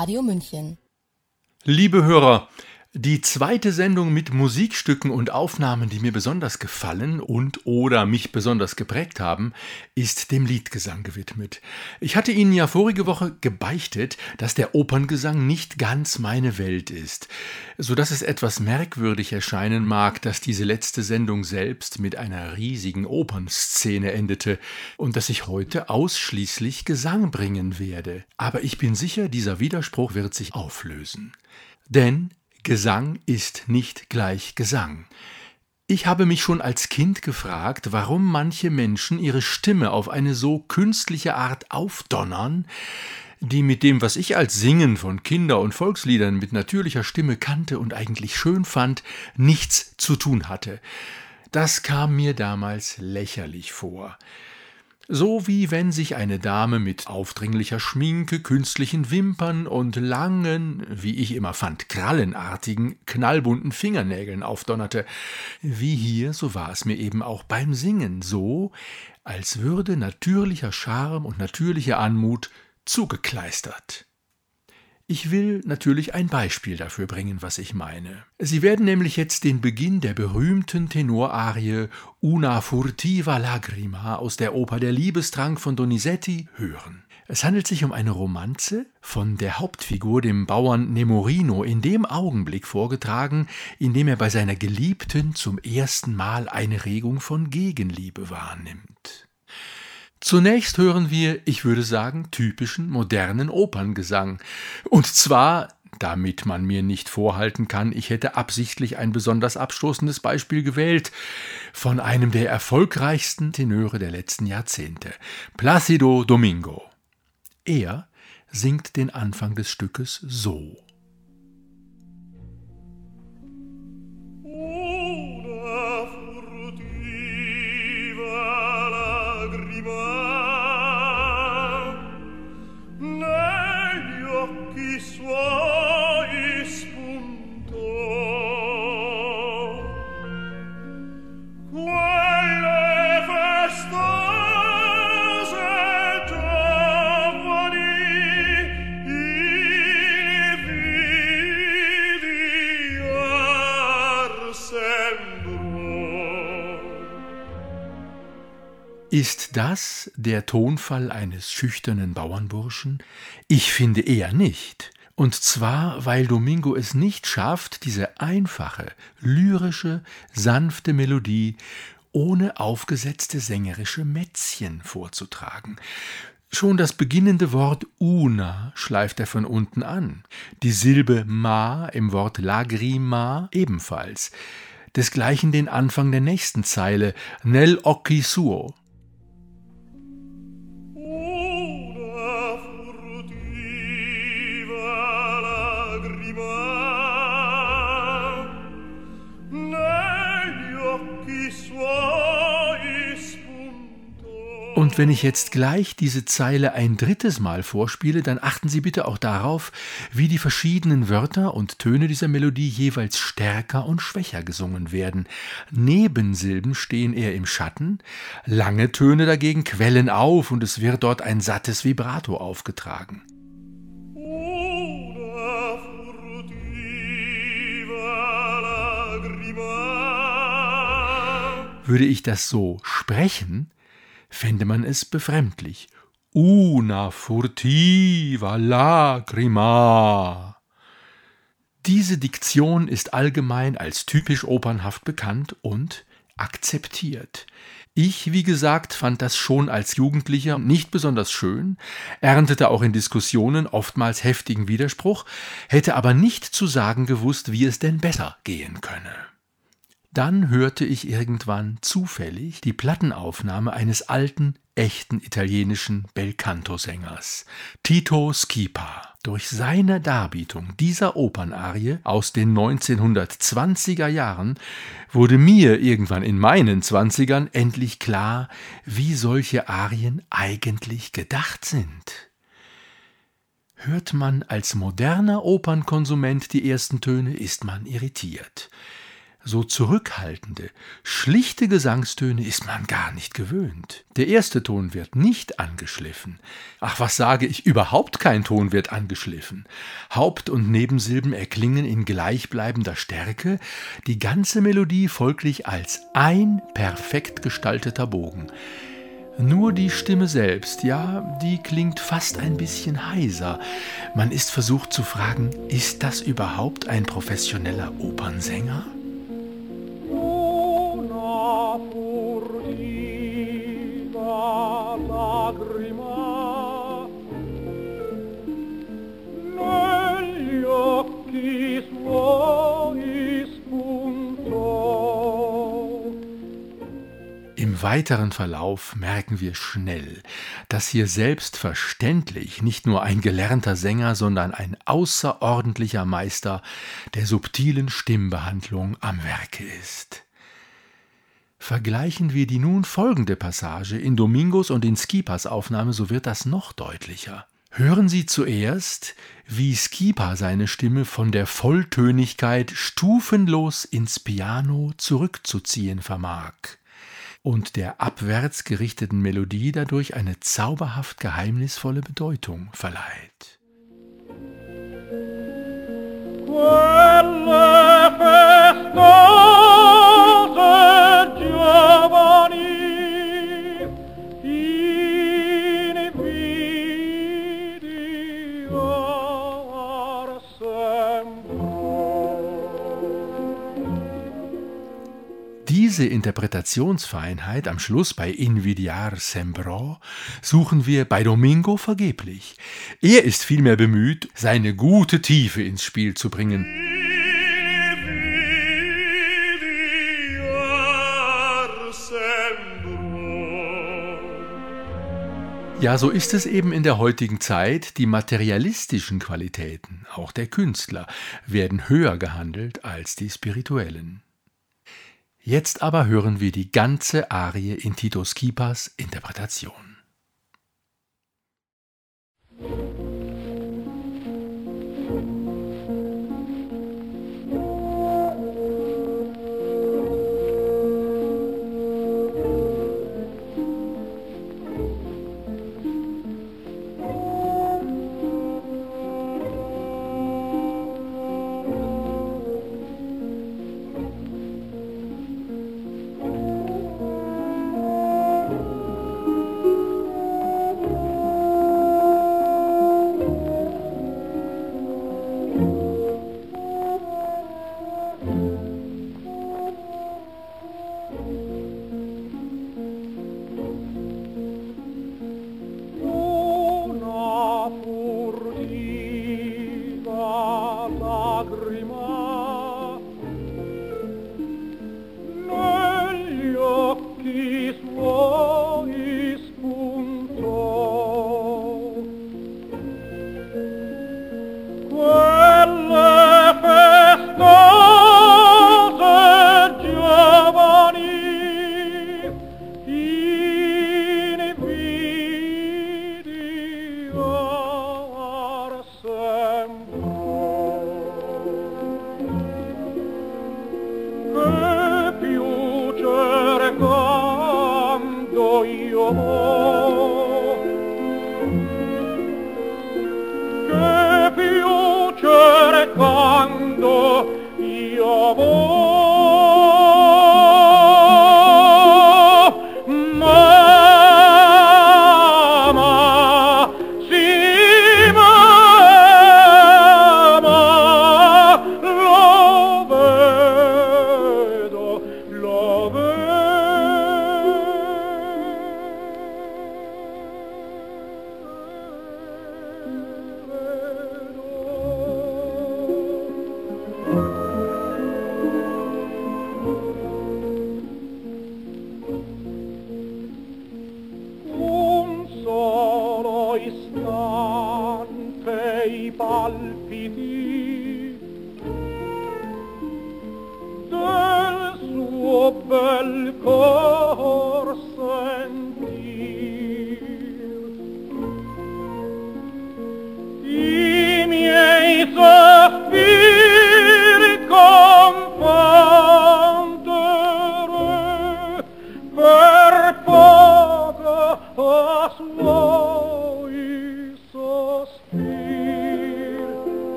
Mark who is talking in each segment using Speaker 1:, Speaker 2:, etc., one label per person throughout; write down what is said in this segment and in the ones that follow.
Speaker 1: Radio München.
Speaker 2: Liebe Hörer, die zweite Sendung mit Musikstücken und Aufnahmen, die mir besonders gefallen und oder mich besonders geprägt haben, ist dem Liedgesang gewidmet. Ich hatte Ihnen ja vorige Woche gebeichtet, dass der Operngesang nicht ganz meine Welt ist, so dass es etwas merkwürdig erscheinen mag, dass diese letzte Sendung selbst mit einer riesigen Opernszene endete und dass ich heute ausschließlich Gesang bringen werde. Aber ich bin sicher, dieser Widerspruch wird sich auflösen. Denn Gesang ist nicht gleich Gesang. Ich habe mich schon als Kind gefragt, warum manche Menschen ihre Stimme auf eine so künstliche Art aufdonnern, die mit dem, was ich als Singen von Kinder- und Volksliedern mit natürlicher Stimme kannte und eigentlich schön fand, nichts zu tun hatte. Das kam mir damals lächerlich vor so wie wenn sich eine Dame mit aufdringlicher Schminke, künstlichen Wimpern und langen, wie ich immer fand, krallenartigen, knallbunten Fingernägeln aufdonnerte. Wie hier, so war es mir eben auch beim Singen, so, als würde natürlicher Charme und natürliche Anmut zugekleistert. Ich will natürlich ein Beispiel dafür bringen, was ich meine. Sie werden nämlich jetzt den Beginn der berühmten Tenorarie Una furtiva lagrima aus der Oper Der Liebestrank von Donizetti hören. Es handelt sich um eine Romanze von der Hauptfigur, dem Bauern Nemorino, in dem Augenblick vorgetragen, in dem er bei seiner Geliebten zum ersten Mal eine Regung von Gegenliebe wahrnimmt. Zunächst hören wir, ich würde sagen, typischen modernen Operngesang. Und zwar, damit man mir nicht vorhalten kann, ich hätte absichtlich ein besonders abstoßendes Beispiel gewählt, von einem der erfolgreichsten Tenöre der letzten Jahrzehnte, Placido Domingo. Er singt den Anfang des Stückes so. Ist das der Tonfall eines schüchternen Bauernburschen? Ich finde eher nicht. Und zwar, weil Domingo es nicht schafft, diese einfache, lyrische, sanfte Melodie ohne aufgesetzte sängerische Mätzchen vorzutragen. Schon das beginnende Wort una schleift er von unten an, die Silbe ma im Wort lagrima ebenfalls, desgleichen den Anfang der nächsten Zeile nel occhi suo. Und wenn ich jetzt gleich diese Zeile ein drittes Mal vorspiele, dann achten Sie bitte auch darauf, wie die verschiedenen Wörter und Töne dieser Melodie jeweils stärker und schwächer gesungen werden. Nebensilben stehen eher im Schatten, lange Töne dagegen quellen auf und es wird dort ein sattes Vibrato aufgetragen. Würde ich das so sprechen, fände man es befremdlich. Una furtiva lagrima. Diese Diktion ist allgemein als typisch opernhaft bekannt und akzeptiert. Ich, wie gesagt, fand das schon als Jugendlicher nicht besonders schön, erntete auch in Diskussionen oftmals heftigen Widerspruch, hätte aber nicht zu sagen gewusst, wie es denn besser gehen könne. Dann hörte ich irgendwann zufällig die Plattenaufnahme eines alten, echten italienischen Belcanto-Sängers, Tito Schipa. Durch seine Darbietung dieser Opernarie aus den 1920er Jahren wurde mir irgendwann in meinen Zwanzigern endlich klar, wie solche Arien eigentlich gedacht sind. Hört man als moderner Opernkonsument die ersten Töne, ist man irritiert so zurückhaltende, schlichte Gesangstöne ist man gar nicht gewöhnt. Der erste Ton wird nicht angeschliffen. Ach, was sage ich, überhaupt kein Ton wird angeschliffen. Haupt- und Nebensilben erklingen in gleichbleibender Stärke, die ganze Melodie folglich als ein perfekt gestalteter Bogen. Nur die Stimme selbst, ja, die klingt fast ein bisschen heiser. Man ist versucht zu fragen, ist das überhaupt ein professioneller Opernsänger? Im weiteren Verlauf merken wir schnell, dass hier selbstverständlich nicht nur ein gelernter Sänger, sondern ein außerordentlicher Meister der subtilen Stimmbehandlung am Werke ist. Vergleichen wir die nun folgende Passage in Domingos und in Skipas Aufnahme, so wird das noch deutlicher. Hören Sie zuerst, wie Skipa seine Stimme von der Volltönigkeit stufenlos ins Piano zurückzuziehen vermag und der abwärts gerichteten Melodie dadurch eine zauberhaft geheimnisvolle Bedeutung verleiht. Quelle Diese Interpretationsfeinheit am Schluss bei Invidiar Sembro suchen wir bei Domingo vergeblich. Er ist vielmehr bemüht, seine gute Tiefe ins Spiel zu bringen. Ja, so ist es eben in der heutigen Zeit. Die materialistischen Qualitäten, auch der Künstler, werden höher gehandelt als die spirituellen. Jetzt aber hören wir die ganze Arie in Tito Skipas Interpretation.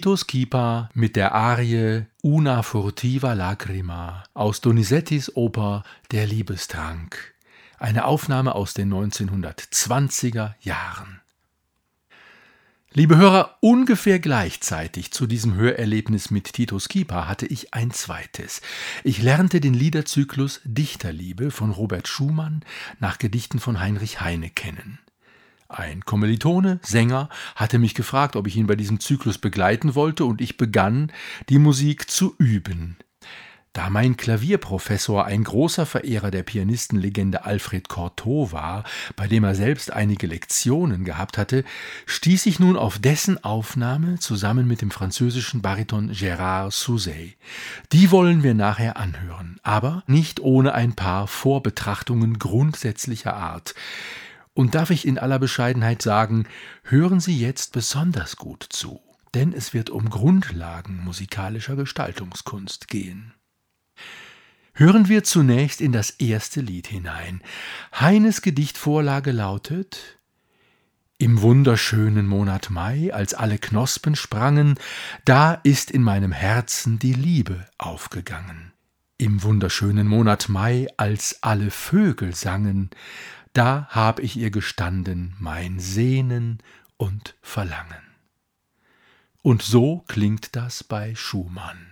Speaker 2: Tito Schipa mit der Arie Una furtiva lacrima aus Donizettis Oper Der Liebestrank, eine Aufnahme aus den 1920er Jahren. Liebe Hörer, ungefähr gleichzeitig zu diesem Hörerlebnis mit Tito Schipa hatte ich ein zweites. Ich lernte den Liederzyklus Dichterliebe von Robert Schumann nach Gedichten von Heinrich Heine kennen. Ein Kommilitone, Sänger, hatte mich gefragt, ob ich ihn bei diesem Zyklus begleiten wollte, und ich begann, die Musik zu üben. Da mein Klavierprofessor ein großer Verehrer der Pianistenlegende Alfred Cortot war, bei dem er selbst einige Lektionen gehabt hatte, stieß ich nun auf dessen Aufnahme zusammen mit dem französischen Bariton Gérard Souzet. Die wollen wir nachher anhören, aber nicht ohne ein paar Vorbetrachtungen grundsätzlicher Art. Und darf ich in aller Bescheidenheit sagen, hören Sie jetzt besonders gut zu, denn es wird um Grundlagen musikalischer Gestaltungskunst gehen. Hören wir zunächst in das erste Lied hinein. Heines Gedichtvorlage lautet Im wunderschönen Monat Mai, als alle Knospen sprangen, da ist in meinem Herzen die Liebe aufgegangen. Im wunderschönen Monat Mai, als alle Vögel sangen, da hab ich ihr gestanden mein Sehnen und Verlangen. Und so klingt das bei Schumann.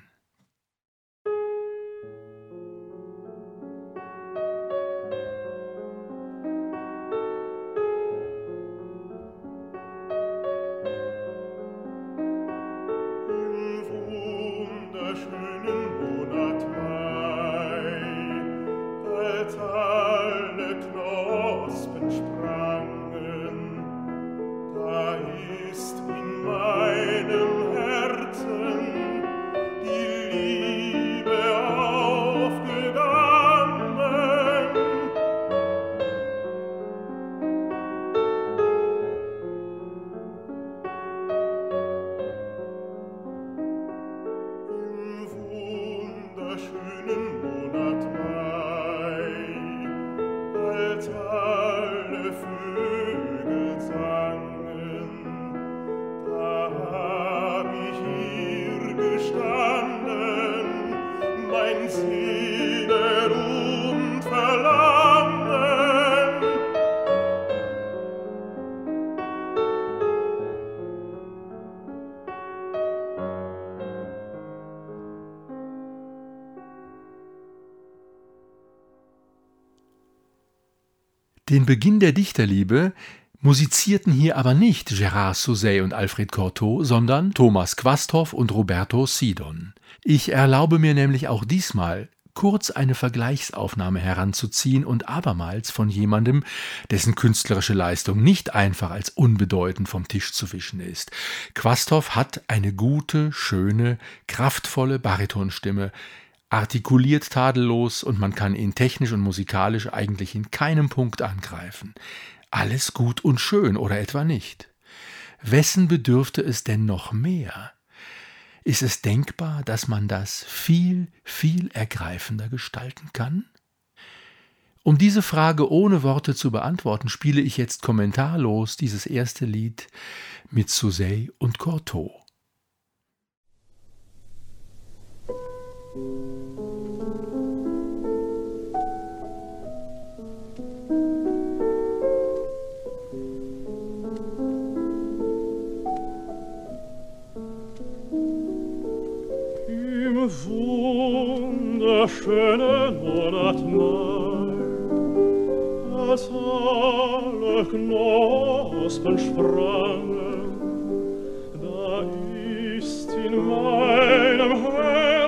Speaker 2: Den Beginn der Dichterliebe musizierten hier aber nicht Gérard Souzet und Alfred Cortot, sondern Thomas Quasthoff und Roberto Sidon. Ich erlaube mir nämlich auch diesmal kurz eine Vergleichsaufnahme heranzuziehen und abermals von jemandem, dessen künstlerische Leistung nicht einfach als unbedeutend vom Tisch zu wischen ist. Quasthoff hat eine gute, schöne, kraftvolle Baritonstimme, artikuliert tadellos und man kann ihn technisch und musikalisch eigentlich in keinem Punkt angreifen. Alles gut und schön oder etwa nicht. Wessen bedürfte es denn noch mehr? Ist es denkbar, dass man das viel, viel ergreifender gestalten kann? Um diese Frage ohne Worte zu beantworten, spiele ich jetzt kommentarlos dieses erste Lied mit Souzet und Cortot.
Speaker 3: wunderschönen Monat Mai, als alle Knospen sprangen, da ist in meinem Herzen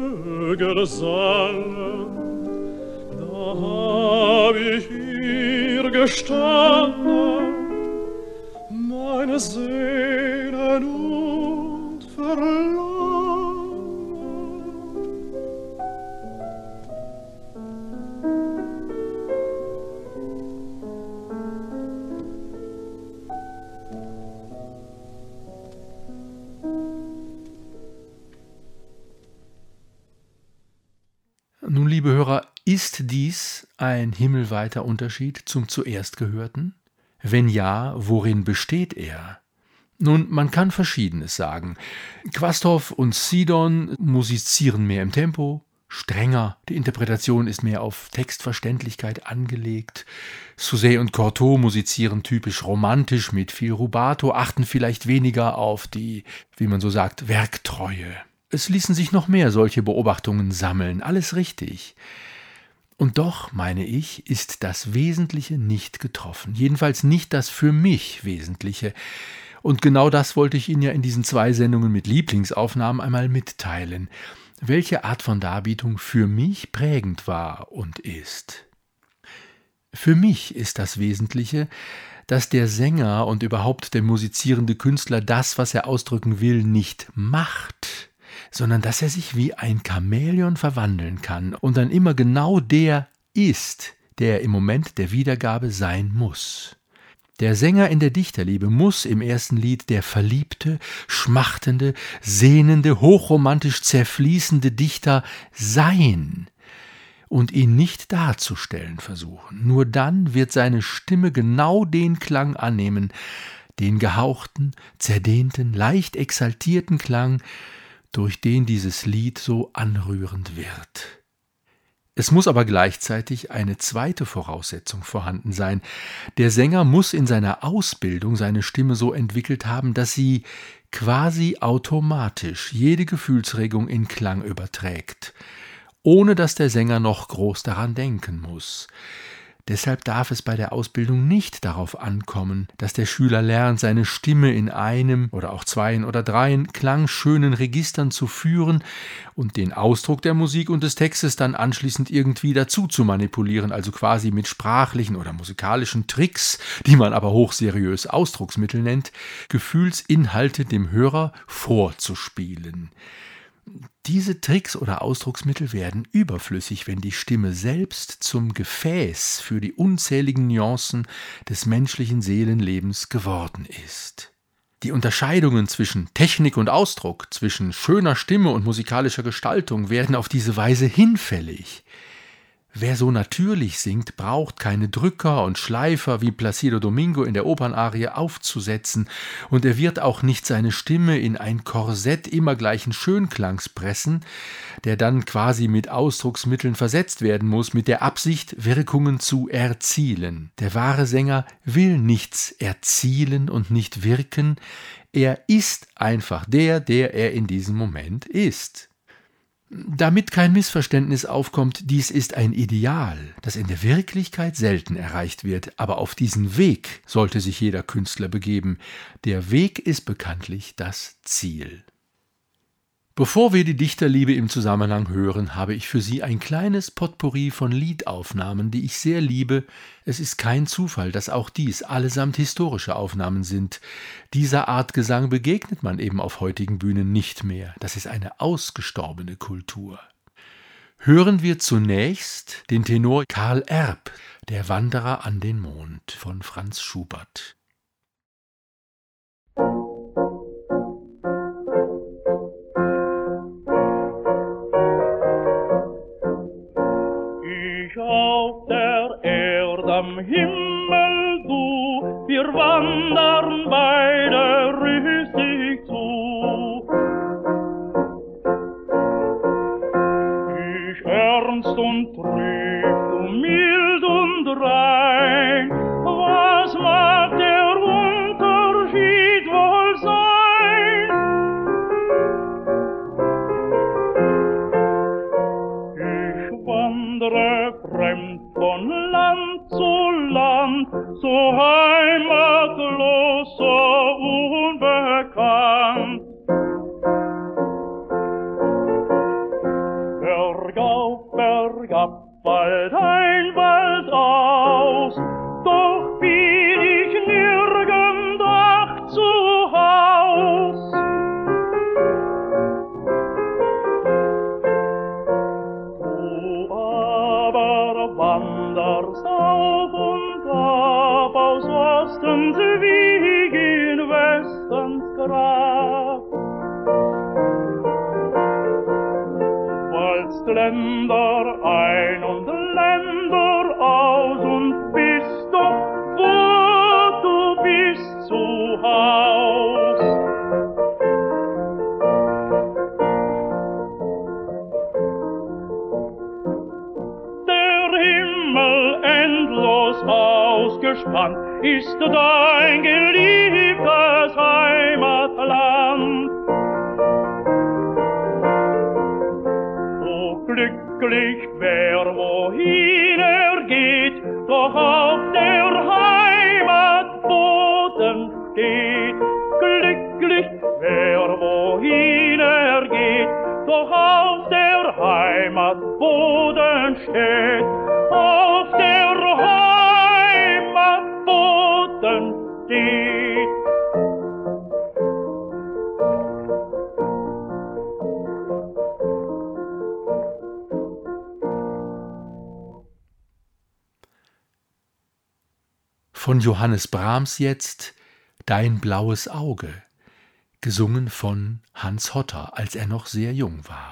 Speaker 3: Vögel sangen, da hab ich hier gestanden, meine Seele
Speaker 2: ist dies ein himmelweiter Unterschied zum zuerst gehörten? Wenn ja, worin besteht er? Nun, man kann Verschiedenes sagen. Quasthoff und Sidon musizieren mehr im Tempo, strenger, die Interpretation ist mehr auf Textverständlichkeit angelegt. Souzet und Cortot musizieren typisch romantisch mit viel Rubato, achten vielleicht weniger auf die, wie man so sagt, Werktreue. Es ließen sich noch mehr solche Beobachtungen sammeln, alles richtig. Und doch, meine ich, ist das Wesentliche nicht getroffen, jedenfalls nicht das für mich Wesentliche. Und genau das wollte ich Ihnen ja in diesen zwei Sendungen mit Lieblingsaufnahmen einmal mitteilen, welche Art von Darbietung für mich prägend war und ist. Für mich ist das Wesentliche, dass der Sänger und überhaupt der musizierende Künstler das, was er ausdrücken will, nicht macht, sondern dass er sich wie ein Chamäleon verwandeln kann und dann immer genau der ist, der er im Moment der Wiedergabe sein muss. Der Sänger in der Dichterliebe muss im ersten Lied der verliebte, schmachtende, sehnende, hochromantisch zerfließende Dichter sein und ihn nicht darzustellen versuchen. Nur dann wird seine Stimme genau den Klang annehmen, den gehauchten, zerdehnten, leicht exaltierten Klang, durch den dieses Lied so anrührend wird. Es muss aber gleichzeitig eine zweite Voraussetzung vorhanden sein. Der Sänger muss in seiner Ausbildung seine Stimme so entwickelt haben, dass sie quasi automatisch jede Gefühlsregung in Klang überträgt, ohne dass der Sänger noch groß daran denken muss. Deshalb darf es bei der Ausbildung nicht darauf ankommen, dass der Schüler lernt, seine Stimme in einem oder auch zweien oder dreien klangschönen Registern zu führen und den Ausdruck der Musik und des Textes dann anschließend irgendwie dazu zu manipulieren, also quasi mit sprachlichen oder musikalischen Tricks, die man aber hochseriös Ausdrucksmittel nennt, Gefühlsinhalte dem Hörer vorzuspielen. Diese Tricks oder Ausdrucksmittel werden überflüssig, wenn die Stimme selbst zum Gefäß für die unzähligen Nuancen des menschlichen Seelenlebens geworden ist. Die Unterscheidungen zwischen Technik und Ausdruck, zwischen schöner Stimme und musikalischer Gestaltung werden auf diese Weise hinfällig. Wer so natürlich singt, braucht keine Drücker und Schleifer wie Placido Domingo in der Opernarie aufzusetzen, und er wird auch nicht seine Stimme in ein Korsett immer gleichen Schönklangs pressen, der dann quasi mit Ausdrucksmitteln versetzt werden muss, mit der Absicht, Wirkungen zu erzielen. Der wahre Sänger will nichts erzielen und nicht wirken, er ist einfach der, der er in diesem Moment ist. Damit kein Missverständnis aufkommt, dies ist ein Ideal, das in der Wirklichkeit selten erreicht wird, aber auf diesen Weg sollte sich jeder Künstler begeben. Der Weg ist bekanntlich das Ziel. Bevor wir die Dichterliebe im Zusammenhang hören, habe ich für Sie ein kleines Potpourri von Liedaufnahmen, die ich sehr liebe. Es ist kein Zufall, dass auch dies allesamt historische Aufnahmen sind. Dieser Art Gesang begegnet man eben auf heutigen Bühnen nicht mehr. Das ist eine ausgestorbene Kultur. Hören wir zunächst den Tenor Karl Erb, der Wanderer an den Mond von Franz Schubert.
Speaker 4: Himmel du, wir wandern beide rüstig so Ostens Wien, Westens Grab. Bald Länder ist
Speaker 2: Johannes Brahms jetzt Dein blaues Auge, gesungen von Hans Hotter, als er noch sehr jung war.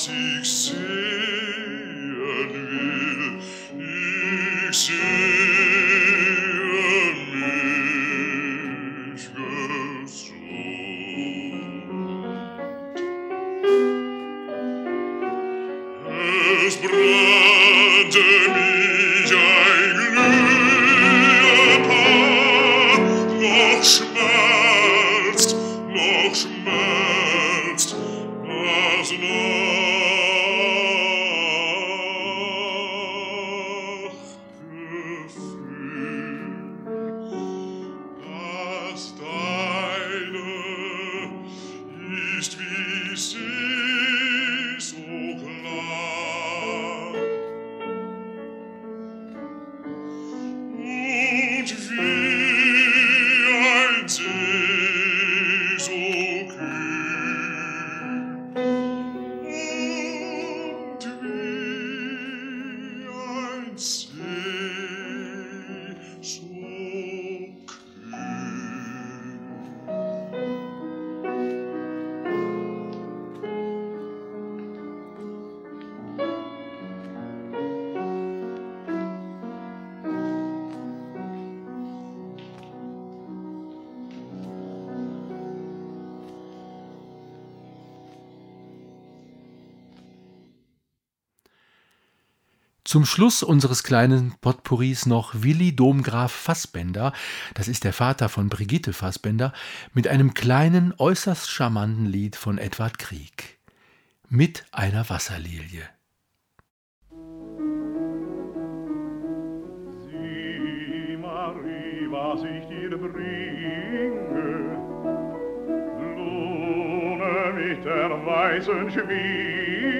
Speaker 5: Was ich sehen
Speaker 2: Zum Schluss unseres kleinen Potpourris noch Willi Domgraf Fassbender, das ist der Vater von Brigitte Fassbender, mit einem kleinen, äußerst charmanten Lied von Edward Krieg. Mit einer Wasserlilie.
Speaker 6: Sieh, Marie, was ich dir bringe. Blume mit der weißen Schwinge.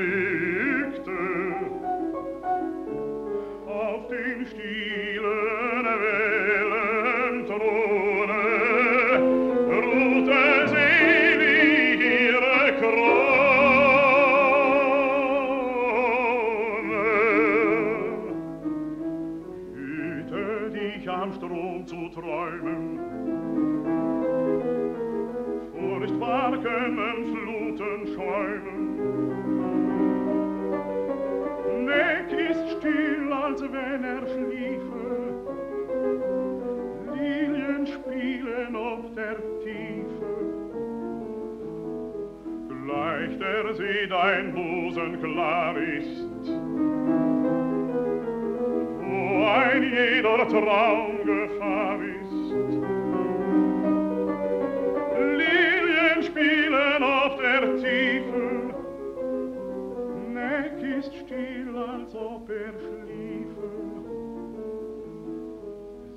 Speaker 6: jeder Traum Gefahr ist. Lilien spielen auf der Tiefe, Neck ist still, als ob er schliefe.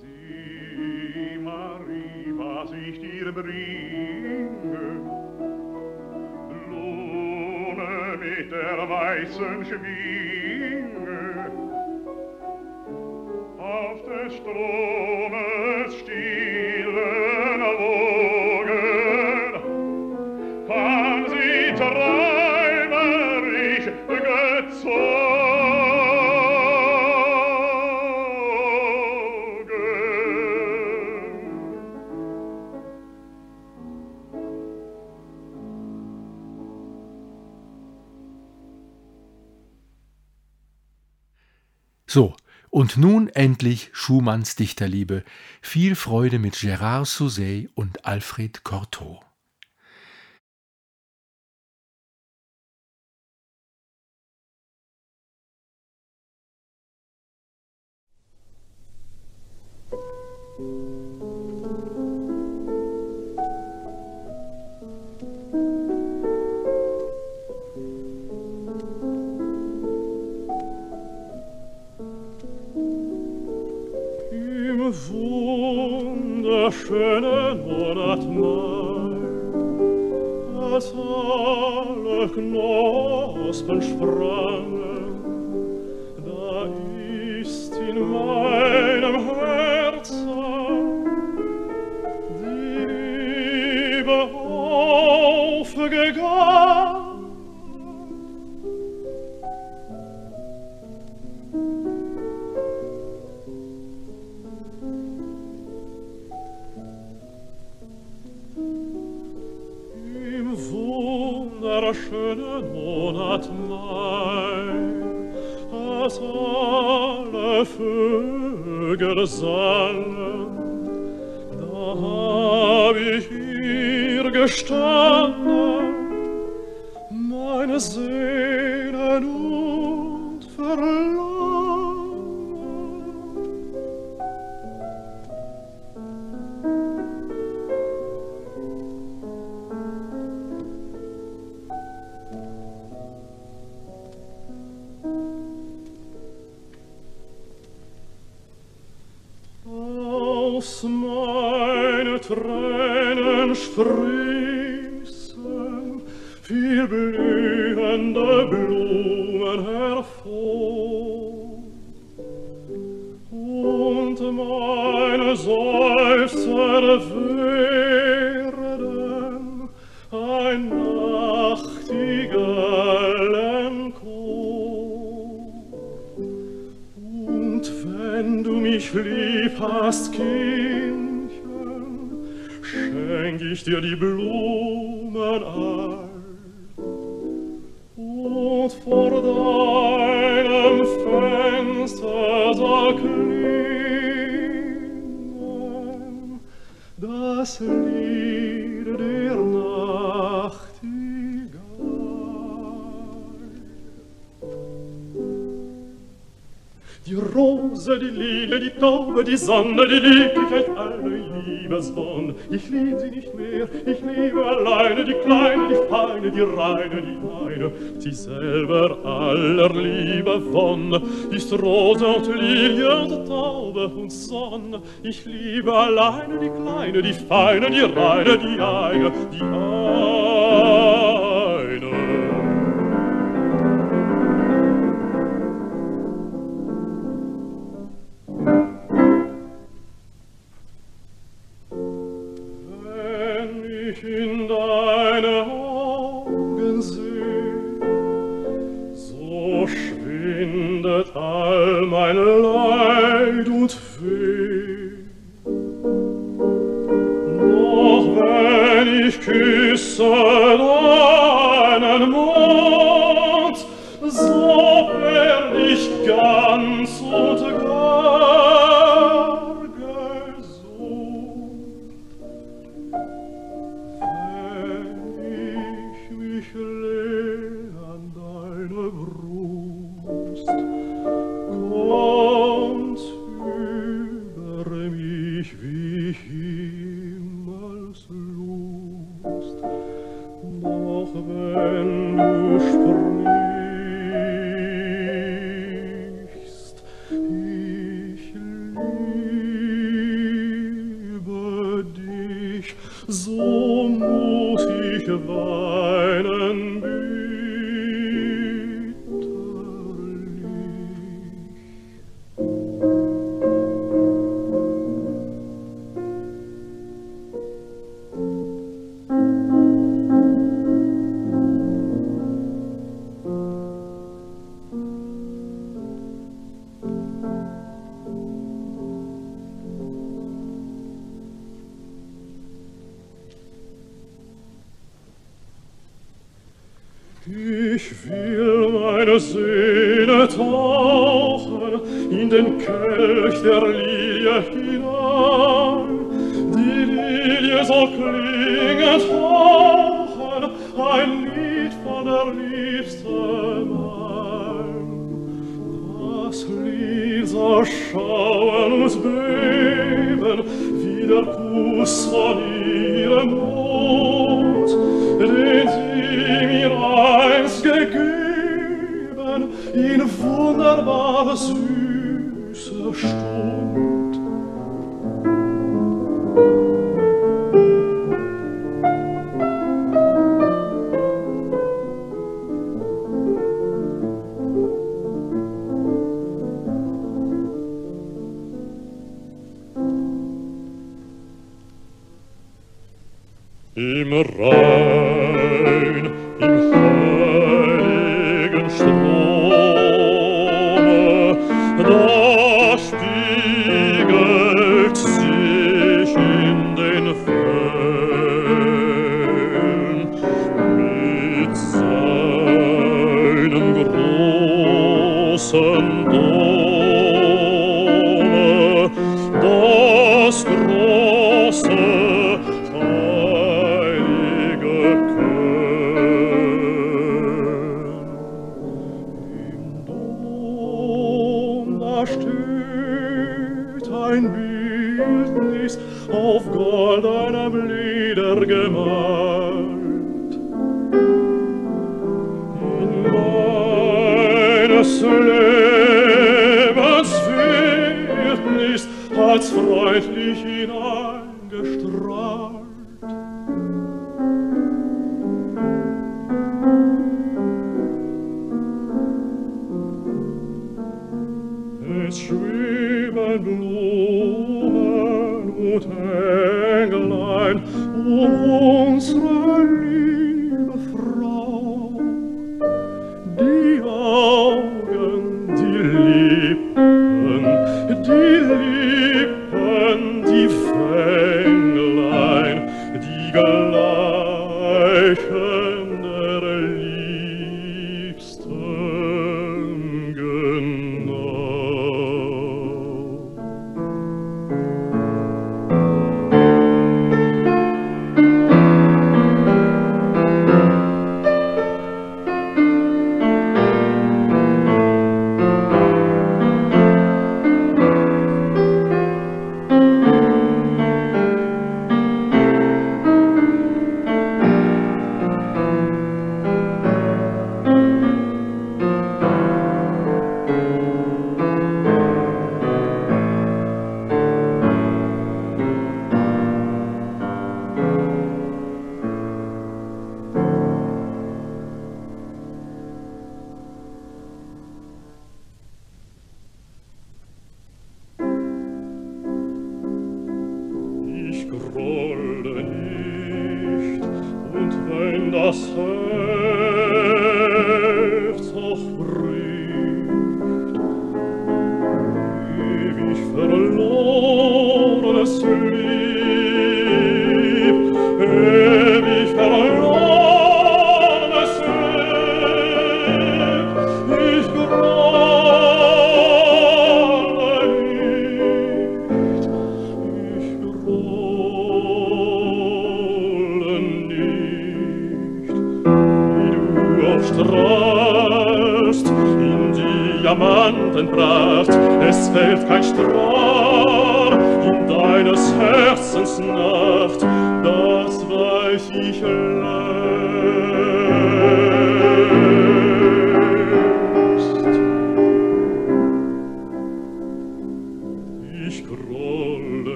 Speaker 6: Sieh, Marie, was ich dir bringe, Blume mit der weißen Schwinge,
Speaker 2: strom und nun endlich Schumanns Dichterliebe. Viel Freude mit Gérard Souzet und Alfred Cortot.
Speaker 6: zahlach Knospen sprangen der schöne Monat Mai, als alle Vögel sangen, da hab ich hier gestanden, meine
Speaker 3: Seele nur Sonne, die Lieblichkeit, alle Liebeswonn. Ich lieb sie nicht mehr, ich liebe alleine die Kleine, die Feine, die Reine, die meine. Sie selber aller Liebe wonn, ist Rose und Lilie und Taube und Sonne. Ich liebe alleine die Kleine, die Feine, die Reine, die eine, die eine. meine Seele tauchen in den Kelch der Lilie hinein. Die Lilie soll klingend hauchen, ein Lied von der Liebste mein. Das Lied soll schauen und beben, wie der Kuss von ihrem Mund, den sie mir Wunderbares, süßes Stück. gestreift.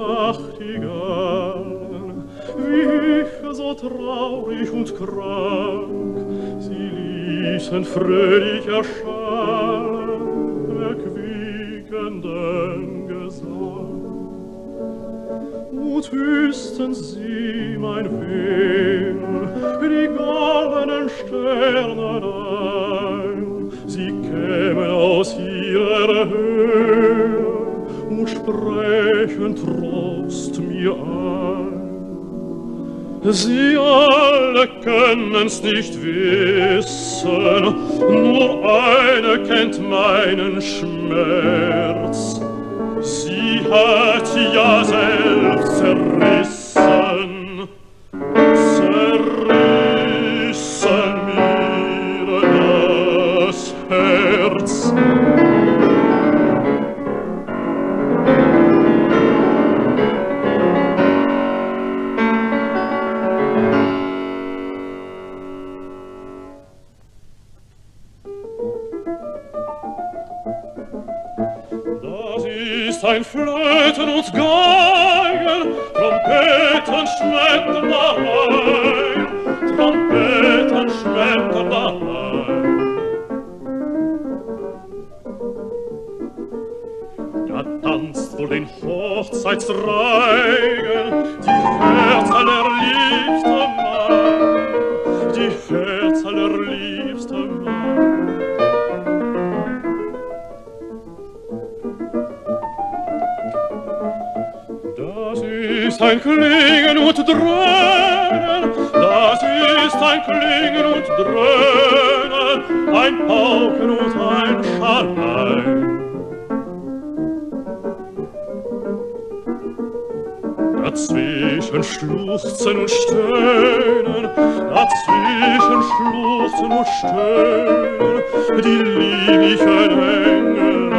Speaker 3: Nachtigall, wie ich so traurig und krank, sie ließen fröhlich erschallen, erquickenden Gesang. Und wüssten sie, mein Wehen, die goldenen Sterne ein, sie kämen aus ihrer Höhe, Sprechen Trost mir ein. Sie alle können's nicht wissen, nur eine kennt meinen Schmerz. Sie hat ja selbst zerrissen, ein Pauken und ein Schallein. Dazwischen schluchzen und stöhnen, dazwischen schluchzen und stöhnen, die lieblichen Engelein.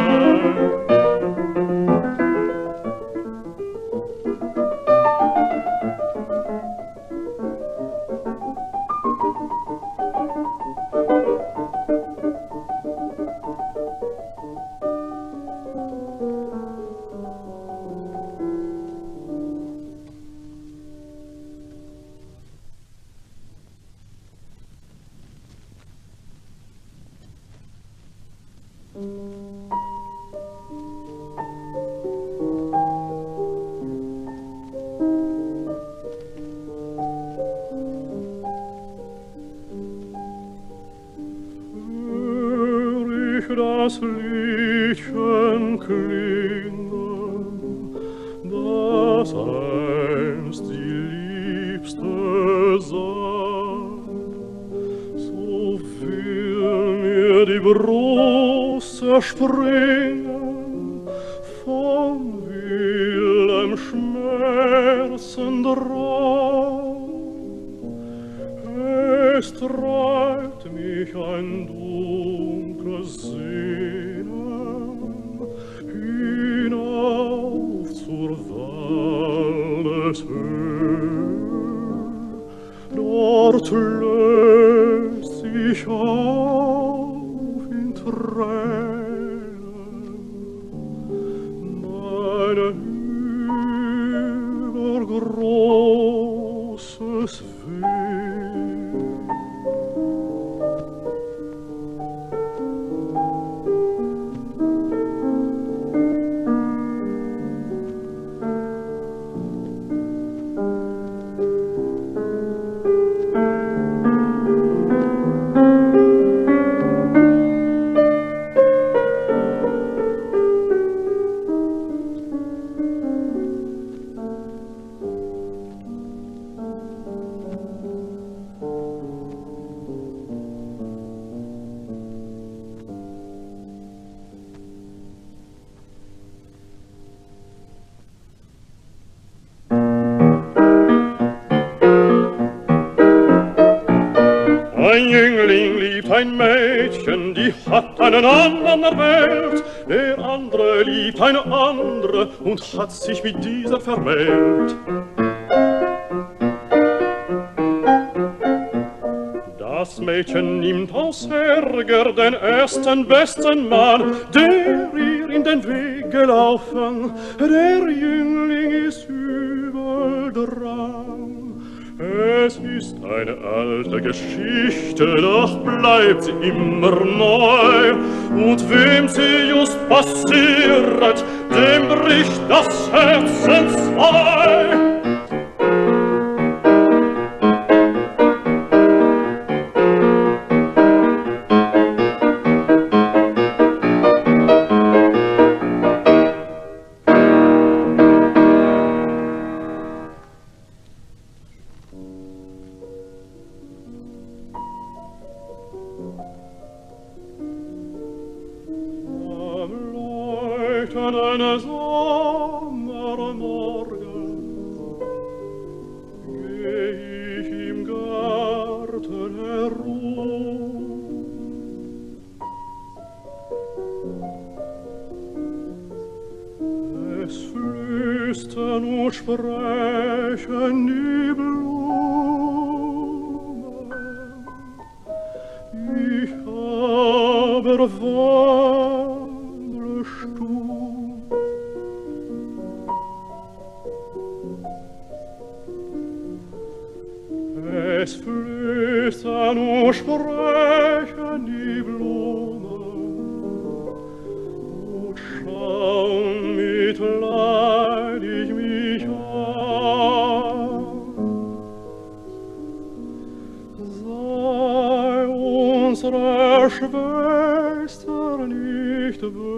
Speaker 3: Einen anderen erwählt. Der andere liebt eine andere und hat sich mit dieser vermählt. Das Mädchen nimmt aus Ärger den ersten besten Mann, der ihr in den Weg gelaufen. Der Jüngling ist übel dran. Es ist eine alte Geschichte, doch bleibt sie immer neu. Und wem sie just Beter eine Sommermorgen geh ich im Garten herum. Es flüstern und sprechen die Blumen, ich aber wohl so sprechen die Blumen und schauen mitleidig mich an. Sei unsere Schwester nicht böse,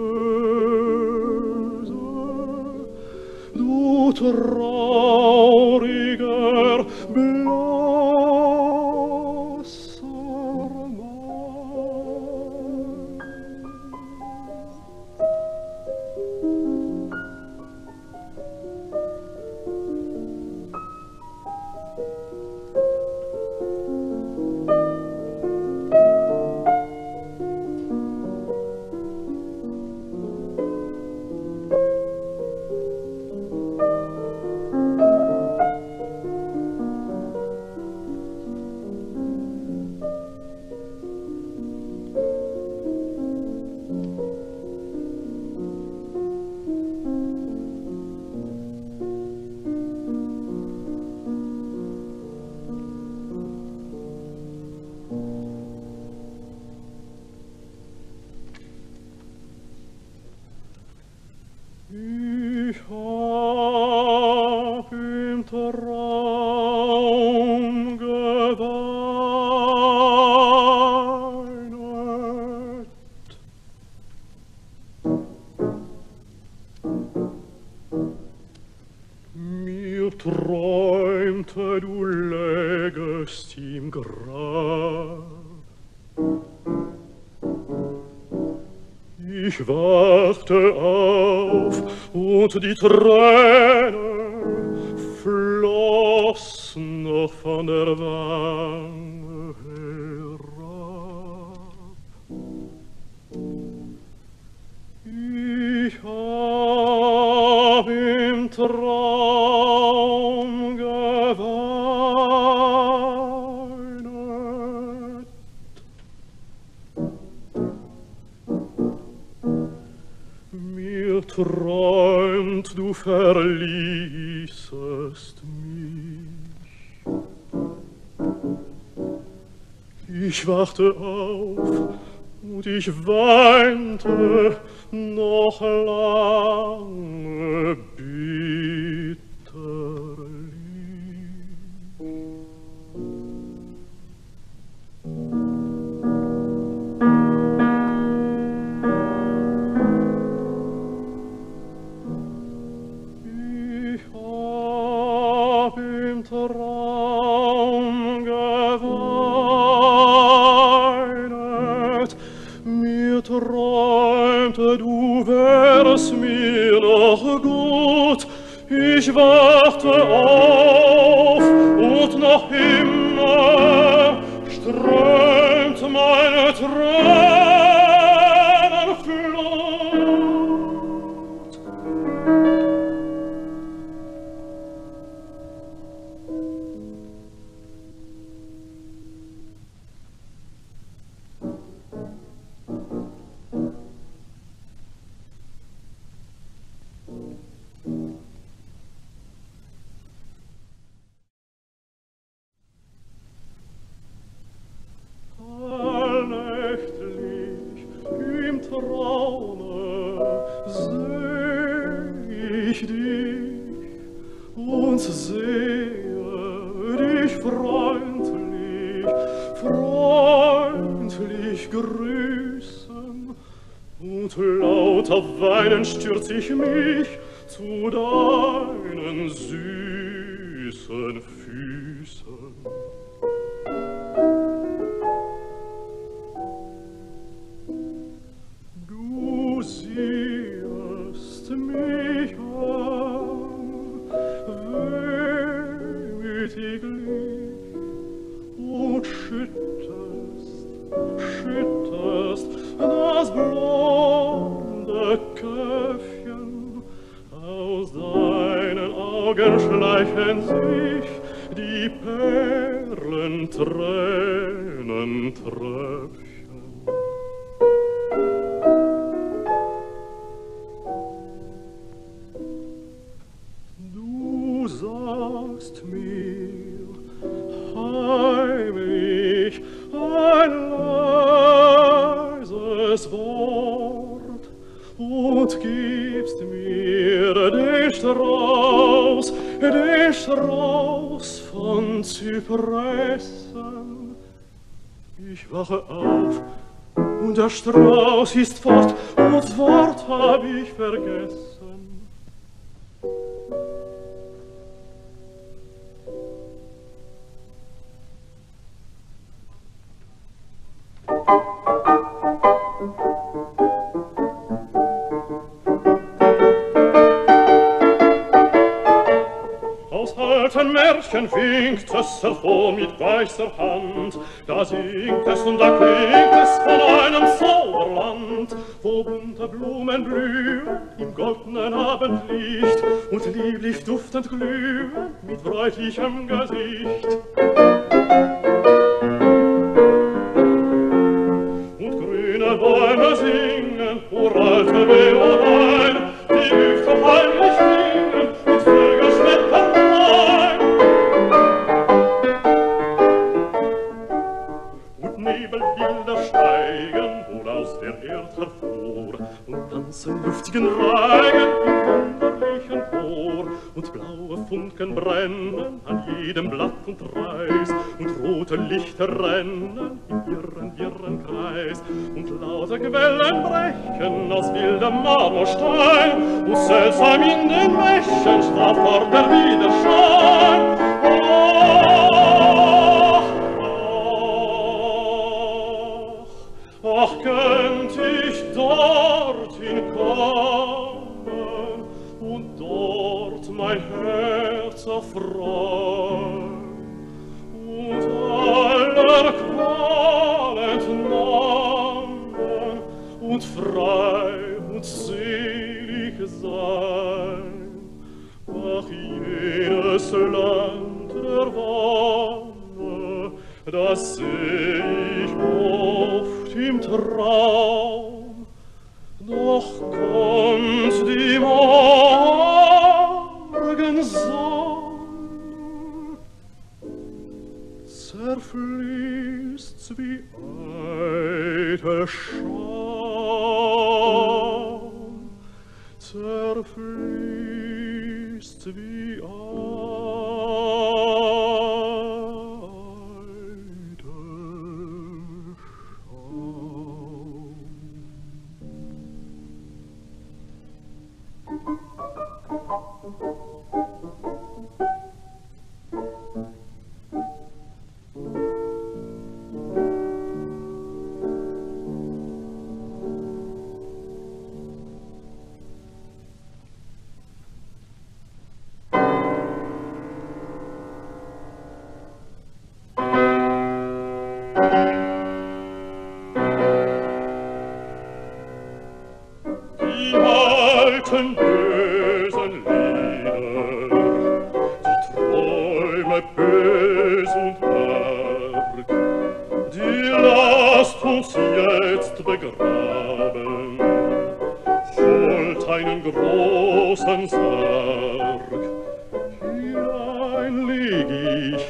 Speaker 3: du treu und Ich wachte auf und ich weinte träumte, du wärst mir noch gut, ich war sich mir Du sagst mir heimlich ein leises Wort und gibst mir den Strauß, den Strauß von Zypressen. Ich wache auf und der Strauß ist fort, und das Wort hab ich vergessen. Alten Märchen winkt es hervor mit weißer Hand. Da singt es und da klingt es von einem Zauberland, wo bunte Blumen blühen im goldenen Abendlicht und lieblich duftend glühen mit bräutlichem Gesicht. Becken aus wildem Marmorstein, und seltsam in den Mächen straf vor der Widerschein. Ach, ach, ach, könnt ich dorthin kommen und dort mein Herz erfreuen und aller und frei und selig sein. Ach, jenes Land der Wonne, das seh ich oft im Traum, doch kommt die Morgensonne, zerfließt's wie eitel Schaum, zerfließt's wie eitel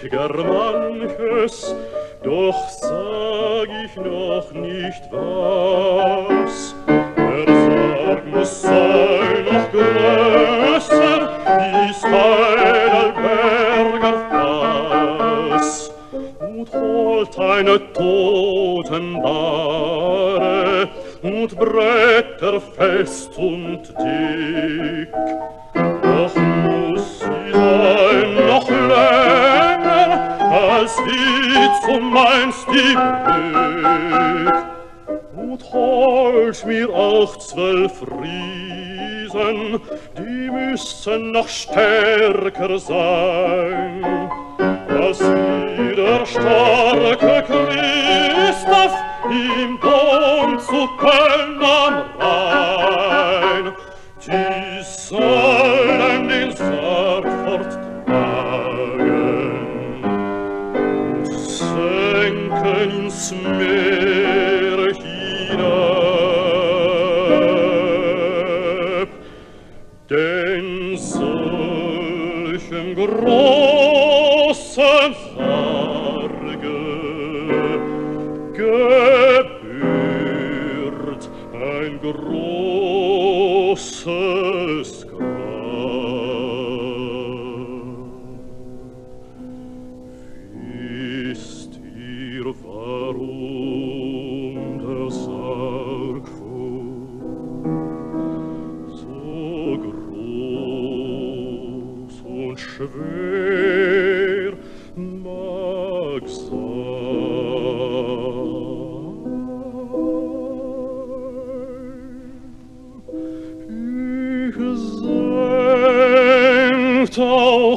Speaker 3: gar manches, doch sag ich noch nicht was. Der Sarg muss sein noch größer, ist Heidelberger Fass. Und holt eine Totenbare und Bretter fest und dick, wie zumeinst die Brück. Und holt mir auch zwölf Riesen, die müssen noch stärker sein, als wie der starke Christoph im Dom zu Köln am Rhein. Sir.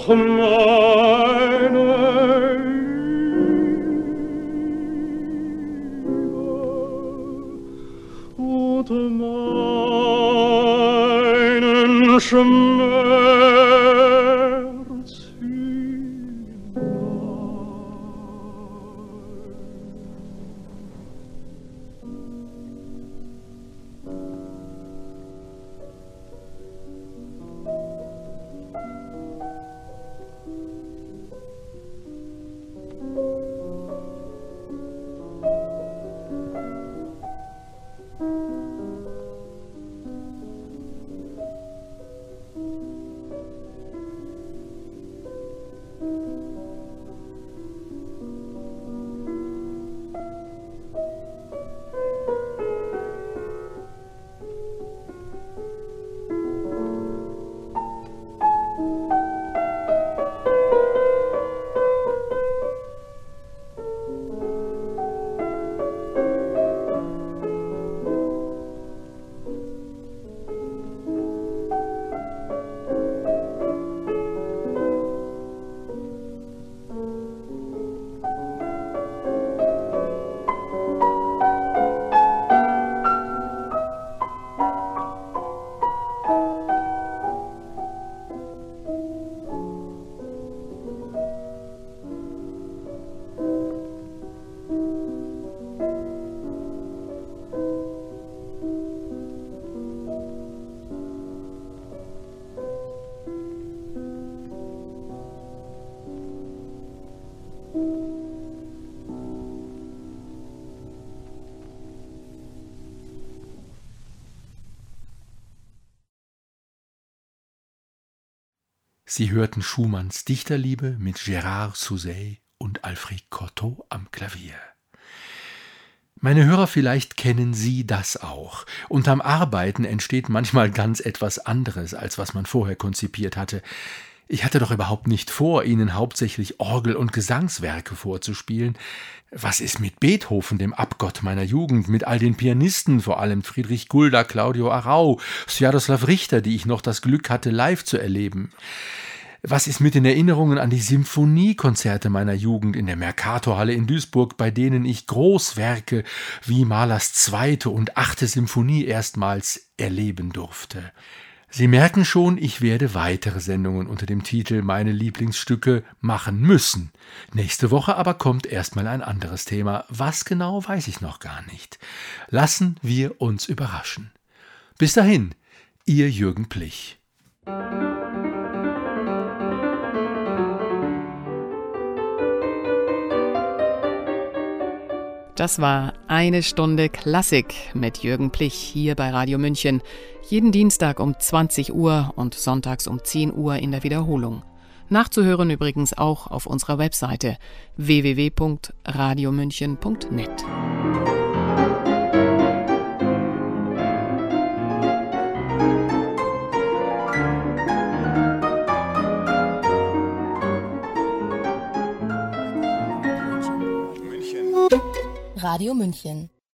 Speaker 3: from
Speaker 2: Sie hörten Schumanns Dichterliebe mit Gérard Souzet und Alfred Cortot am Klavier. Meine Hörer, vielleicht kennen Sie das auch. Unterm Arbeiten entsteht manchmal ganz etwas anderes, als was man vorher konzipiert hatte. Ich hatte doch überhaupt nicht vor, Ihnen hauptsächlich Orgel- und Gesangswerke vorzuspielen. Was ist mit Beethoven, dem Abgott meiner Jugend, mit all den Pianisten, vor allem Friedrich Gulda, Claudio Arau, Sviatoslav Richter, die ich noch das Glück hatte, live zu erleben? Was ist mit den Erinnerungen an die Symphoniekonzerte meiner Jugend in der Mercatorhalle in Duisburg, bei denen ich Großwerke wie Mahlers zweite und achte Symphonie erstmals erleben durfte? Sie merken schon, ich werde weitere Sendungen unter dem Titel Meine Lieblingsstücke machen müssen. Nächste Woche aber kommt erstmal ein anderes Thema. Was genau, weiß ich noch gar nicht. Lassen wir uns überraschen. Bis dahin, Ihr Jürgen Plich.
Speaker 7: Das war eine Stunde Klassik mit Jürgen Plich hier bei Radio München. Jeden Dienstag um 20 Uhr und sonntags um 10 Uhr in der Wiederholung. Nachzuhören übrigens auch auf unserer Webseite www.radiomünchen.net.
Speaker 1: Radio München